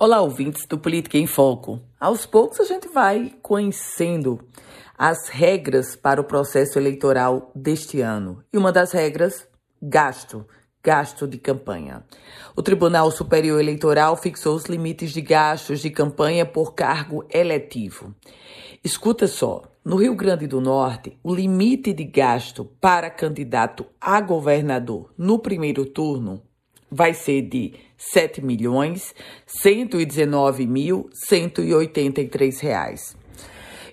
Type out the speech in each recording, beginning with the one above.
Olá, ouvintes do Política em Foco. Aos poucos a gente vai conhecendo as regras para o processo eleitoral deste ano. E uma das regras, gasto, gasto de campanha. O Tribunal Superior Eleitoral fixou os limites de gastos de campanha por cargo eletivo. Escuta só, no Rio Grande do Norte, o limite de gasto para candidato a governador no primeiro turno vai ser de 7.119.183 reais.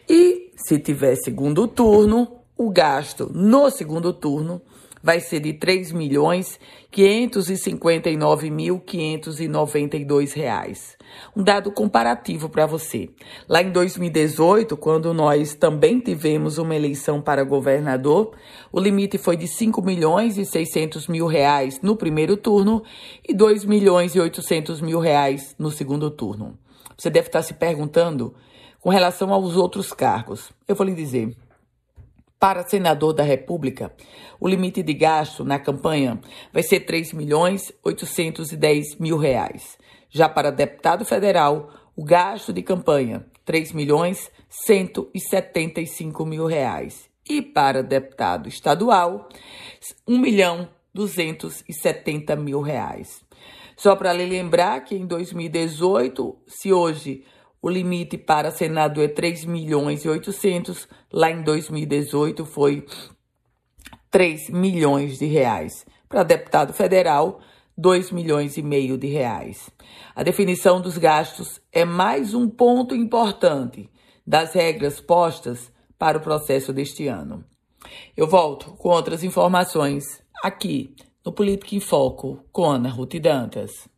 E se tiver segundo turno, o gasto no segundo turno vai ser de 3.559.592 reais. Um dado comparativo para você. Lá em 2018, quando nós também tivemos uma eleição para governador, o limite foi de 5 milhões e 600 mil reais no primeiro turno e 2 milhões e 800 mil reais no segundo turno. Você deve estar se perguntando com relação aos outros cargos. Eu vou lhe dizer. Para senador da República, o limite de gasto na campanha vai ser 3 milhões 810 mil reais. Já para deputado federal, o gasto de campanha 3 milhões 175 mil reais. E para deputado estadual, 1 milhão 270 mil reais. Só para lhe lembrar que em 2018, se hoje o limite para Senado é 3 milhões e 800. Lá em 2018 foi 3 milhões de reais. Para deputado federal, 2 milhões e meio de reais. A definição dos gastos é mais um ponto importante das regras postas para o processo deste ano. Eu volto com outras informações aqui no Política em Foco com Ana Ruth Dantas.